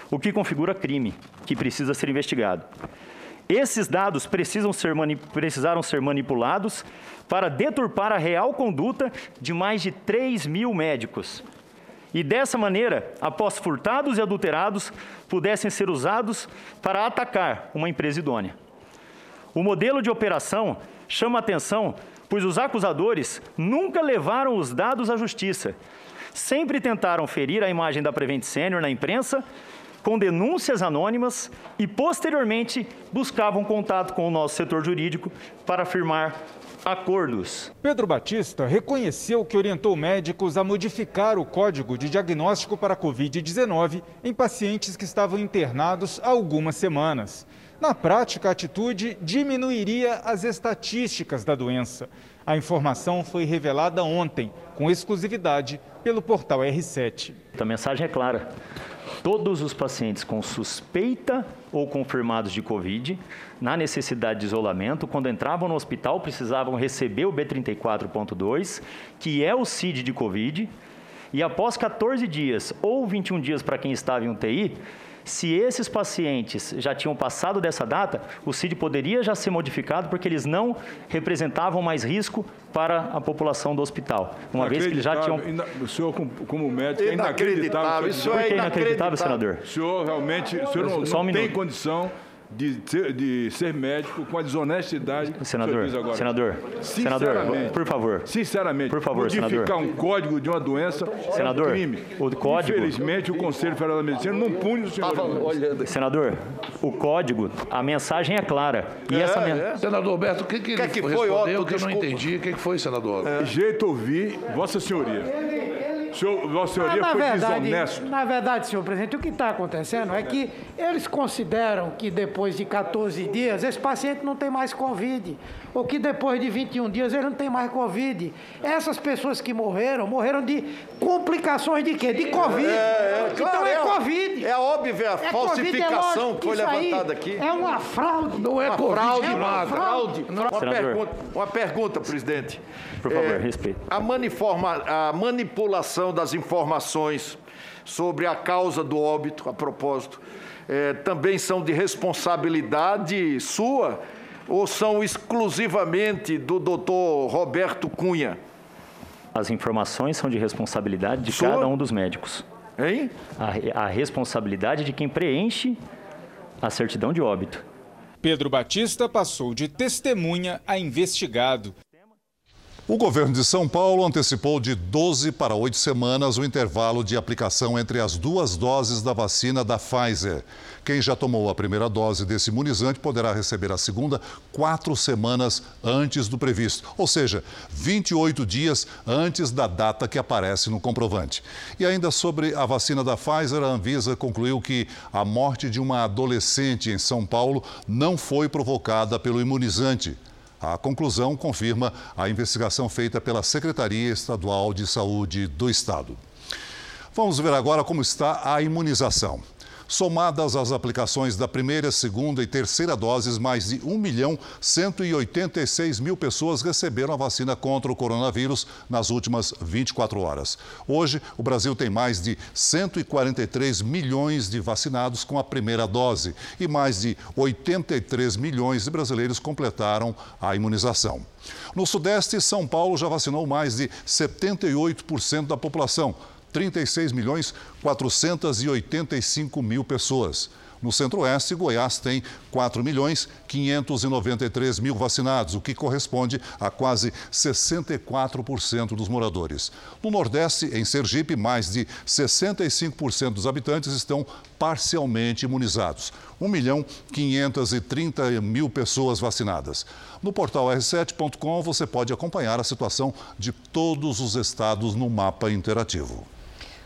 o que configura crime, que precisa ser investigado. Esses dados precisam ser precisaram ser manipulados para deturpar a real conduta de mais de 3 mil médicos. E dessa maneira, após furtados e adulterados, pudessem ser usados para atacar uma empresa idônea. O modelo de operação chama atenção, pois os acusadores nunca levaram os dados à justiça. Sempre tentaram ferir a imagem da Prevent Senior na imprensa com denúncias anônimas e, posteriormente, buscavam contato com o nosso setor jurídico para firmar acordos. Pedro Batista reconheceu que orientou médicos a modificar o código de diagnóstico para a Covid-19 em pacientes que estavam internados há algumas semanas. Na prática, a atitude diminuiria as estatísticas da doença. A informação foi revelada ontem, com exclusividade, pelo portal R7. A mensagem é clara todos os pacientes com suspeita ou confirmados de Covid, na necessidade de isolamento, quando entravam no hospital, precisavam receber o B34.2, que é o CID de Covid, e após 14 dias ou 21 dias para quem estava em UTI, se esses pacientes já tinham passado dessa data, o CID poderia já ser modificado porque eles não representavam mais risco para a população do hospital, uma vez que eles já tinham... O senhor, como médico, é inacreditável. Isso é inacreditável, inacreditável senador. O senhor realmente o senhor não, não um tem condição de ser, de ser médico com a desonestidade senador, que agora. Senador, senador, por favor. Sinceramente, por favor, modificar senador. um código de uma doença senador, é um crime. O código, Infelizmente, o Conselho Federal da Medicina não pune o senhor. Senador, o código, a mensagem é clara. E é, essa é. Senador Alberto, o que, que, que, que foi, Otto, que eu não entendi? O que, que foi, senador? É. Jeito ouvir, Vossa Senhoria. Senhor, Vossa Senhoria na foi verdade, desonesto. Na verdade, senhor presidente, o que está acontecendo é que eles consideram que depois de 14 dias esse paciente não tem mais Covid, ou que depois de 21 dias ele não tem mais Covid. Essas pessoas que morreram, morreram de complicações de quê? De Covid. É, é, então claro, é, é Covid. É óbvio, a é falsificação COVID, é que foi levantada aqui. É uma fraude. Não é uma Covid, fraude, é uma fraude. Uma pergunta, uma pergunta, presidente. Por favor, é, respeito. A, maniforma, a manipulação das informações sobre a causa do óbito, a propósito, é, também são de responsabilidade sua ou são exclusivamente do doutor Roberto Cunha? As informações são de responsabilidade de Sua? cada um dos médicos. Hein? A, a responsabilidade de quem preenche a certidão de óbito. Pedro Batista passou de testemunha a investigado. O governo de São Paulo antecipou de 12 para 8 semanas o intervalo de aplicação entre as duas doses da vacina da Pfizer. Quem já tomou a primeira dose desse imunizante poderá receber a segunda quatro semanas antes do previsto, ou seja, 28 dias antes da data que aparece no comprovante. E ainda sobre a vacina da Pfizer, a Anvisa concluiu que a morte de uma adolescente em São Paulo não foi provocada pelo imunizante. A conclusão confirma a investigação feita pela Secretaria Estadual de Saúde do Estado. Vamos ver agora como está a imunização. Somadas as aplicações da primeira, segunda e terceira doses, mais de 1 milhão 186 mil pessoas receberam a vacina contra o coronavírus nas últimas 24 horas. Hoje, o Brasil tem mais de 143 milhões de vacinados com a primeira dose e mais de 83 milhões de brasileiros completaram a imunização. No Sudeste, São Paulo já vacinou mais de 78% da população. 36 milhões 485 mil pessoas. No Centro-Oeste, Goiás tem 4 milhões 593 mil vacinados, o que corresponde a quase 64% dos moradores. No Nordeste, em Sergipe, mais de 65% dos habitantes estão parcialmente imunizados. 1 milhão 530 mil pessoas vacinadas. No portal r7.com você pode acompanhar a situação de todos os estados no mapa interativo.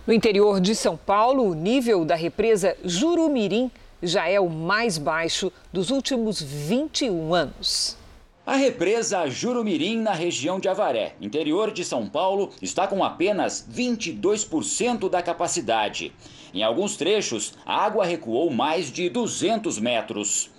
No interior de São Paulo, o nível da represa Jurumirim já é o mais baixo dos últimos 21 anos. A represa Jurumirim, na região de Avaré, interior de São Paulo, está com apenas 22% da capacidade. Em alguns trechos, a água recuou mais de 200 metros.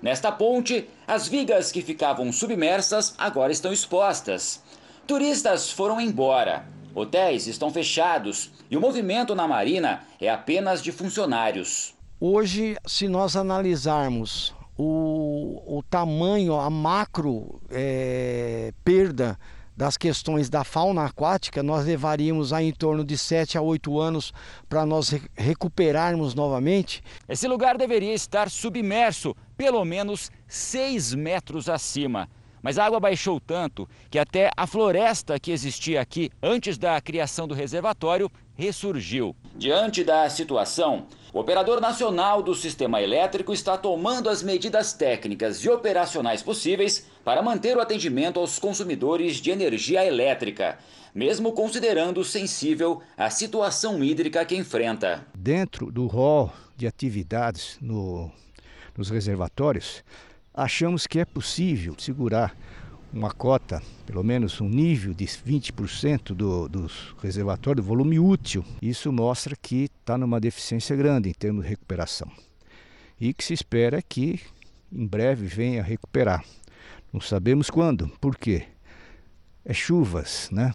Nesta ponte, as vigas que ficavam submersas agora estão expostas. Turistas foram embora. Hotéis estão fechados e o movimento na Marina é apenas de funcionários. Hoje, se nós analisarmos o, o tamanho, a macro é, perda das questões da fauna aquática, nós levaríamos a em torno de 7 a 8 anos para nós recuperarmos novamente. Esse lugar deveria estar submerso, pelo menos 6 metros acima. Mas a água baixou tanto que até a floresta que existia aqui antes da criação do reservatório ressurgiu. Diante da situação, o operador nacional do sistema elétrico está tomando as medidas técnicas e operacionais possíveis para manter o atendimento aos consumidores de energia elétrica, mesmo considerando sensível a situação hídrica que enfrenta. Dentro do rol de atividades no, nos reservatórios, achamos que é possível segurar uma cota, pelo menos um nível de 20% do, dos reservatórios, do volume útil. Isso mostra que está numa deficiência grande em termos de recuperação. E que se espera que em breve venha recuperar. Não sabemos quando, por quê? É chuvas, né?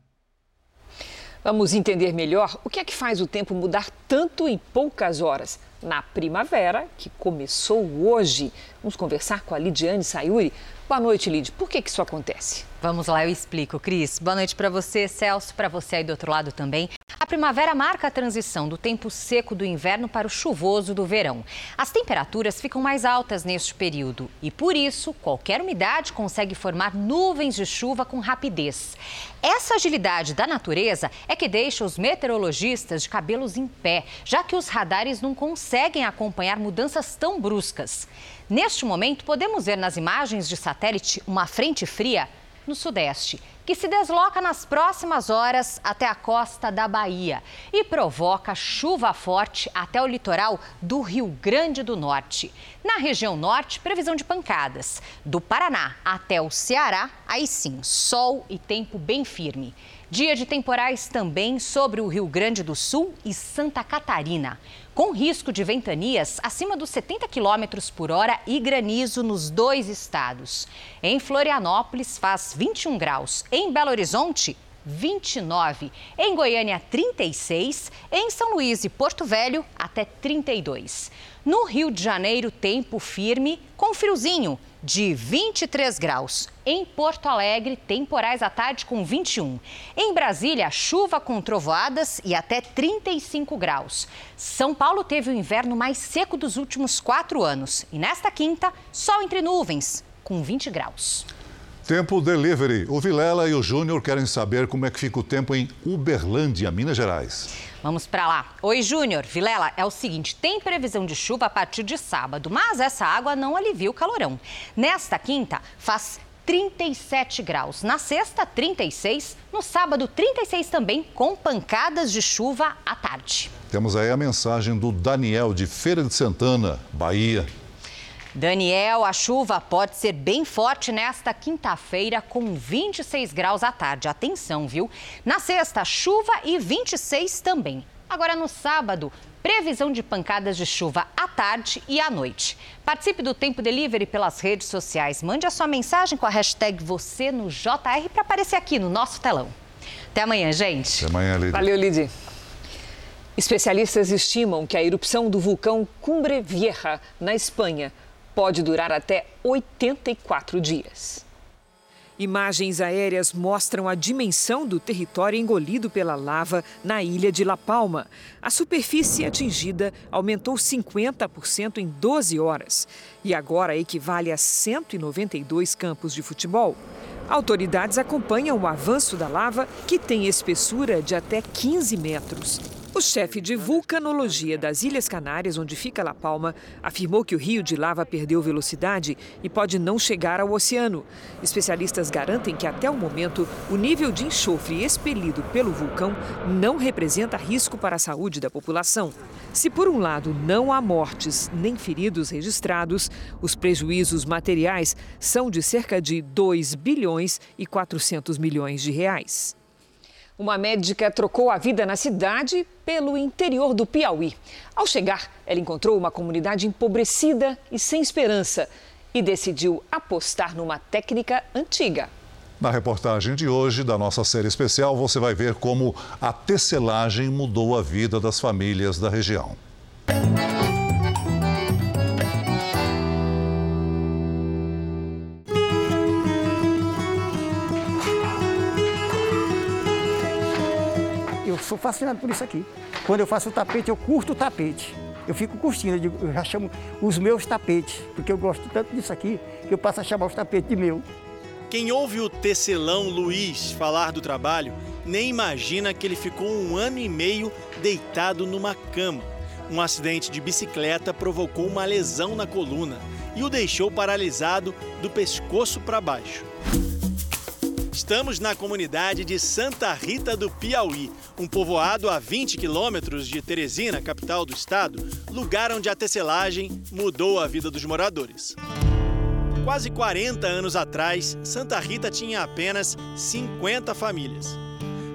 Vamos entender melhor o que é que faz o tempo mudar tanto em poucas horas na primavera, que começou hoje. Vamos conversar com a Lidiane Sayuri. Boa noite, Lid. Por que, que isso acontece? Vamos lá, eu explico, Cris. Boa noite para você, Celso, para você aí do outro lado também. A primavera marca a transição do tempo seco do inverno para o chuvoso do verão. As temperaturas ficam mais altas neste período e, por isso, qualquer umidade consegue formar nuvens de chuva com rapidez. Essa agilidade da natureza é que deixa os meteorologistas de cabelos em pé, já que os radares não conseguem acompanhar mudanças tão bruscas. Neste momento, podemos ver nas imagens de satélite uma frente fria no Sudeste, que se desloca nas próximas horas até a costa da Bahia e provoca chuva forte até o litoral do Rio Grande do Norte. Na região norte, previsão de pancadas. Do Paraná até o Ceará, aí sim, sol e tempo bem firme. Dia de temporais também sobre o Rio Grande do Sul e Santa Catarina com risco de ventanias acima dos 70 km por hora e granizo nos dois estados. Em Florianópolis faz 21 graus, em Belo Horizonte, 29. Em Goiânia, 36. Em São Luís e Porto Velho, até 32. No Rio de Janeiro, tempo firme com friozinho de 23 graus. Em Porto Alegre, temporais à tarde com 21. Em Brasília, chuva com trovoadas e até 35 graus. São Paulo teve o inverno mais seco dos últimos quatro anos. E nesta quinta, sol entre nuvens, com 20 graus. Tempo delivery. O Vilela e o Júnior querem saber como é que fica o tempo em Uberlândia, Minas Gerais. Vamos para lá. Oi, Júnior. Vilela, é o seguinte: tem previsão de chuva a partir de sábado, mas essa água não alivia o calorão. Nesta quinta, faz 37 graus. Na sexta, 36. No sábado, 36 também, com pancadas de chuva à tarde. Temos aí a mensagem do Daniel de Feira de Santana, Bahia. Daniel, a chuva pode ser bem forte nesta quinta-feira, com 26 graus à tarde. Atenção, viu? Na sexta, chuva e 26 também. Agora no sábado, previsão de pancadas de chuva à tarde e à noite. Participe do Tempo Delivery pelas redes sociais. Mande a sua mensagem com a hashtag você no JR para aparecer aqui no nosso telão. Até amanhã, gente. Até amanhã, Lidy. Valeu, Lidy. Especialistas estimam que a erupção do vulcão Cumbre Vieja, na Espanha, pode durar até 84 dias. Imagens aéreas mostram a dimensão do território engolido pela lava na ilha de La Palma. A superfície atingida aumentou 50% em 12 horas e agora equivale a 192 campos de futebol. Autoridades acompanham o avanço da lava, que tem espessura de até 15 metros. O chefe de vulcanologia das Ilhas Canárias, onde fica La Palma, afirmou que o rio de lava perdeu velocidade e pode não chegar ao oceano. Especialistas garantem que, até o momento, o nível de enxofre expelido pelo vulcão não representa risco para a saúde da população. Se, por um lado, não há mortes nem feridos registrados, os prejuízos materiais são de cerca de 2 bilhões e 400 milhões de reais. Uma médica trocou a vida na cidade pelo interior do Piauí. Ao chegar, ela encontrou uma comunidade empobrecida e sem esperança e decidiu apostar numa técnica antiga. Na reportagem de hoje da nossa série especial, você vai ver como a tecelagem mudou a vida das famílias da região. Sou fascinado por isso aqui. Quando eu faço o tapete, eu curto o tapete. Eu fico curtindo, eu, digo, eu já chamo os meus tapetes, porque eu gosto tanto disso aqui que eu passo a chamar os tapetes de meu. Quem ouve o tecelão Luiz falar do trabalho nem imagina que ele ficou um ano e meio deitado numa cama. Um acidente de bicicleta provocou uma lesão na coluna e o deixou paralisado do pescoço para baixo. Estamos na comunidade de Santa Rita do Piauí, um povoado a 20 quilômetros de Teresina, capital do estado, lugar onde a tecelagem mudou a vida dos moradores. Quase 40 anos atrás, Santa Rita tinha apenas 50 famílias.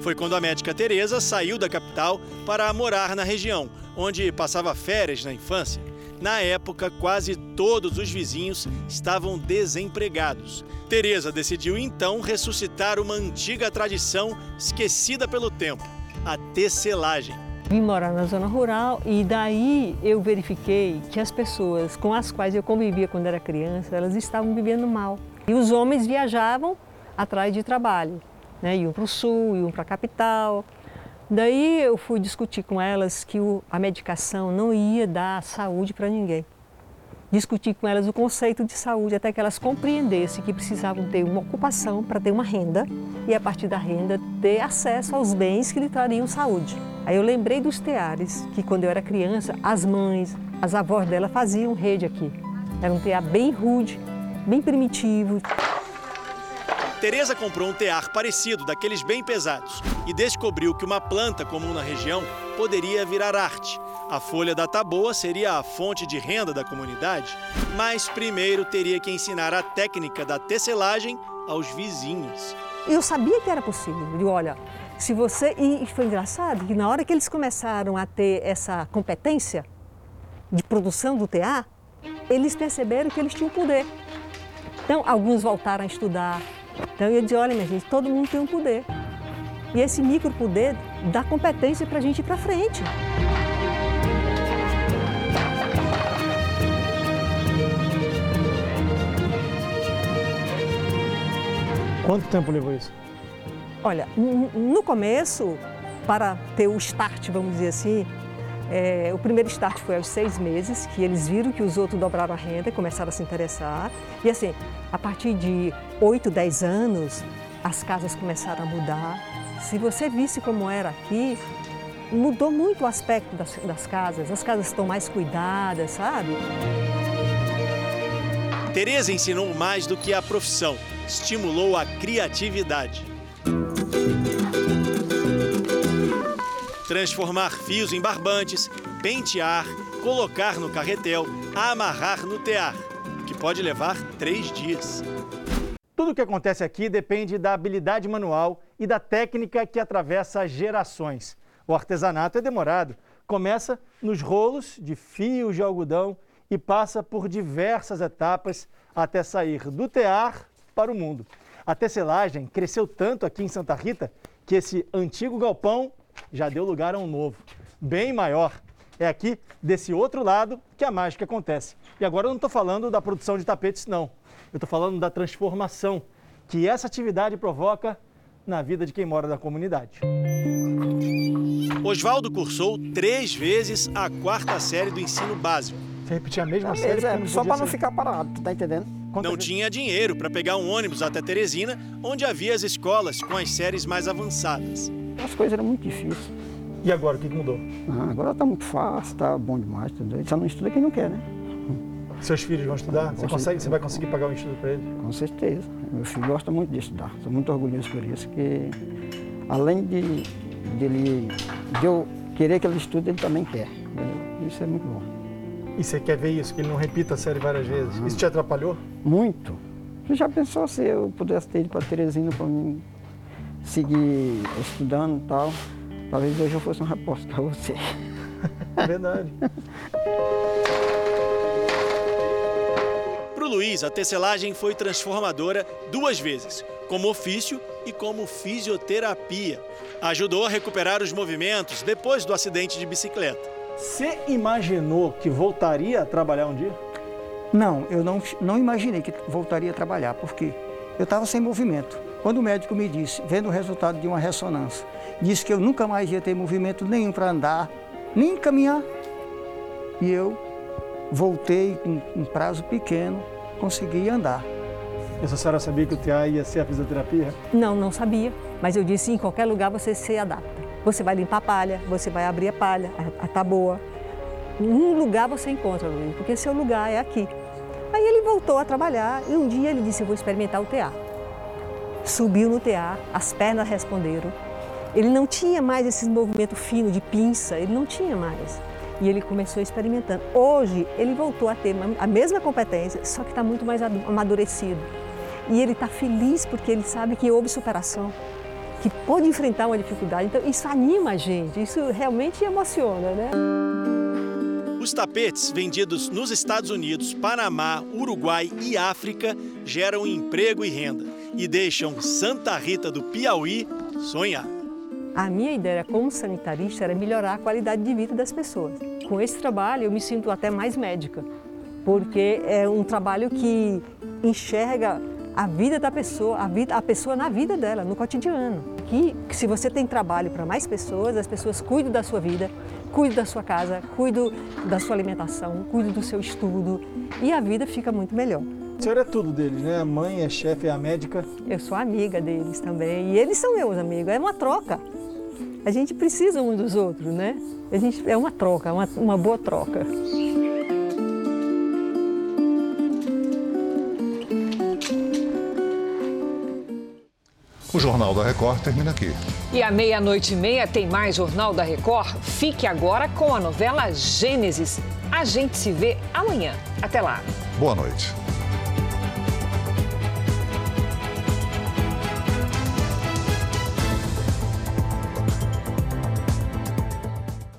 Foi quando a médica Teresa saiu da capital para morar na região, onde passava férias na infância. Na época, quase todos os vizinhos estavam desempregados. Teresa decidiu então ressuscitar uma antiga tradição esquecida pelo tempo, a tecelagem. Vim morar na zona rural e daí eu verifiquei que as pessoas com as quais eu convivia quando era criança, elas estavam vivendo mal. E os homens viajavam atrás de trabalho, né? iam para o sul, iam para a capital. Daí eu fui discutir com elas que o, a medicação não ia dar saúde para ninguém. Discutir com elas o conceito de saúde até que elas compreendessem que precisavam ter uma ocupação para ter uma renda e a partir da renda ter acesso aos bens que lhe trariam saúde. Aí eu lembrei dos teares que quando eu era criança, as mães, as avós dela faziam rede aqui. Era um tear bem rude, bem primitivo. Teresa comprou um tear parecido, daqueles bem pesados, e descobriu que uma planta comum na região poderia virar arte. A folha da taboa seria a fonte de renda da comunidade, mas primeiro teria que ensinar a técnica da tecelagem aos vizinhos. Eu sabia que era possível. Digo, olha, se você. E foi engraçado que na hora que eles começaram a ter essa competência de produção do tear, eles perceberam que eles tinham poder. Então, alguns voltaram a estudar, então eu disse, olha minha gente, todo mundo tem um poder. E esse micropoder dá competência para a gente ir para frente. Quanto tempo levou isso? Olha, no começo, para ter o start, vamos dizer assim, é, o primeiro start foi aos seis meses, que eles viram que os outros dobraram a renda e começaram a se interessar. E assim, a partir de oito, dez anos, as casas começaram a mudar. Se você visse como era aqui, mudou muito o aspecto das, das casas. As casas estão mais cuidadas, sabe? Tereza ensinou mais do que a profissão, estimulou a criatividade. Transformar fios em barbantes, pentear, colocar no carretel, amarrar no tear, que pode levar três dias. Tudo o que acontece aqui depende da habilidade manual e da técnica que atravessa gerações. O artesanato é demorado. Começa nos rolos de fios de algodão e passa por diversas etapas até sair do tear para o mundo. A tecelagem cresceu tanto aqui em Santa Rita que esse antigo galpão já deu lugar a um novo, bem maior. É aqui, desse outro lado, que a mágica acontece. E agora eu não estou falando da produção de tapetes, não. Eu estou falando da transformação que essa atividade provoca na vida de quem mora na comunidade. Oswaldo cursou três vezes a quarta série do ensino básico. Você repetia a mesma É série? é, só para não ser. ficar parado, tu tá entendendo? Não tinha dinheiro para pegar um ônibus até Teresina, onde havia as escolas com as séries mais avançadas. As coisas eram muito difíceis. E agora, o que mudou? Ah, agora tá muito fácil, tá bom demais. Tudo. Só não estuda quem não quer, né? Seus filhos vão estudar? Você, consegue, você vai conseguir pagar o estudo para eles? Com certeza. Meu filho gosta muito de estudar. Sou muito orgulhoso por isso, que além de, de, ele, de eu querer que ele estude, ele também quer. Isso é muito bom. E você quer ver isso, que ele não repita a série várias vezes? Isso te atrapalhou? Muito. Você já pensou se eu pudesse ter ido para Teresina para mim seguir estudando e tal? Talvez hoje eu fosse um repórter para você. É verdade. Para o Luiz, a tecelagem foi transformadora duas vezes, como ofício e como fisioterapia. Ajudou a recuperar os movimentos depois do acidente de bicicleta. Você imaginou que voltaria a trabalhar um dia? Não, eu não, não imaginei que voltaria a trabalhar, porque eu estava sem movimento. Quando o médico me disse, vendo o resultado de uma ressonância, disse que eu nunca mais ia ter movimento nenhum para andar, nem caminhar. E eu voltei com um prazo pequeno, consegui andar. E a senhora sabia que o TA ia ser a fisioterapia? Não, não sabia. Mas eu disse, em qualquer lugar você se adapta. Você vai limpar a palha, você vai abrir a palha, a, a taboa. Um lugar você encontra, Luiz, porque seu lugar é aqui. Aí ele voltou a trabalhar e um dia ele disse, eu vou experimentar o TA. Subiu no TA, as pernas responderam. Ele não tinha mais esse movimento fino de pinça, ele não tinha mais. E ele começou experimentando. Hoje ele voltou a ter a mesma competência, só que está muito mais amadurecido. E ele está feliz porque ele sabe que houve superação, que pôde enfrentar uma dificuldade. Então isso anima a gente, isso realmente emociona, né? Os tapetes vendidos nos Estados Unidos, Panamá, Uruguai e África geram emprego e renda e deixam Santa Rita do Piauí sonhar. A minha ideia como sanitarista era melhorar a qualidade de vida das pessoas. Com esse trabalho eu me sinto até mais médica, porque é um trabalho que enxerga a vida da pessoa, a, vida, a pessoa na vida dela, no cotidiano. Que, que se você tem trabalho para mais pessoas, as pessoas cuidam da sua vida, cuidam da sua casa, cuidam da sua alimentação, cuidam do seu estudo e a vida fica muito melhor. A senhora é tudo deles, né? A mãe é chefe, é a médica. Eu sou amiga deles também e eles são meus amigos, é uma troca. A gente precisa um dos outros, né? A gente, é uma troca, uma, uma boa troca. O Jornal da Record termina aqui. E à meia-noite e meia tem mais Jornal da Record. Fique agora com a novela Gênesis. A gente se vê amanhã. Até lá. Boa noite.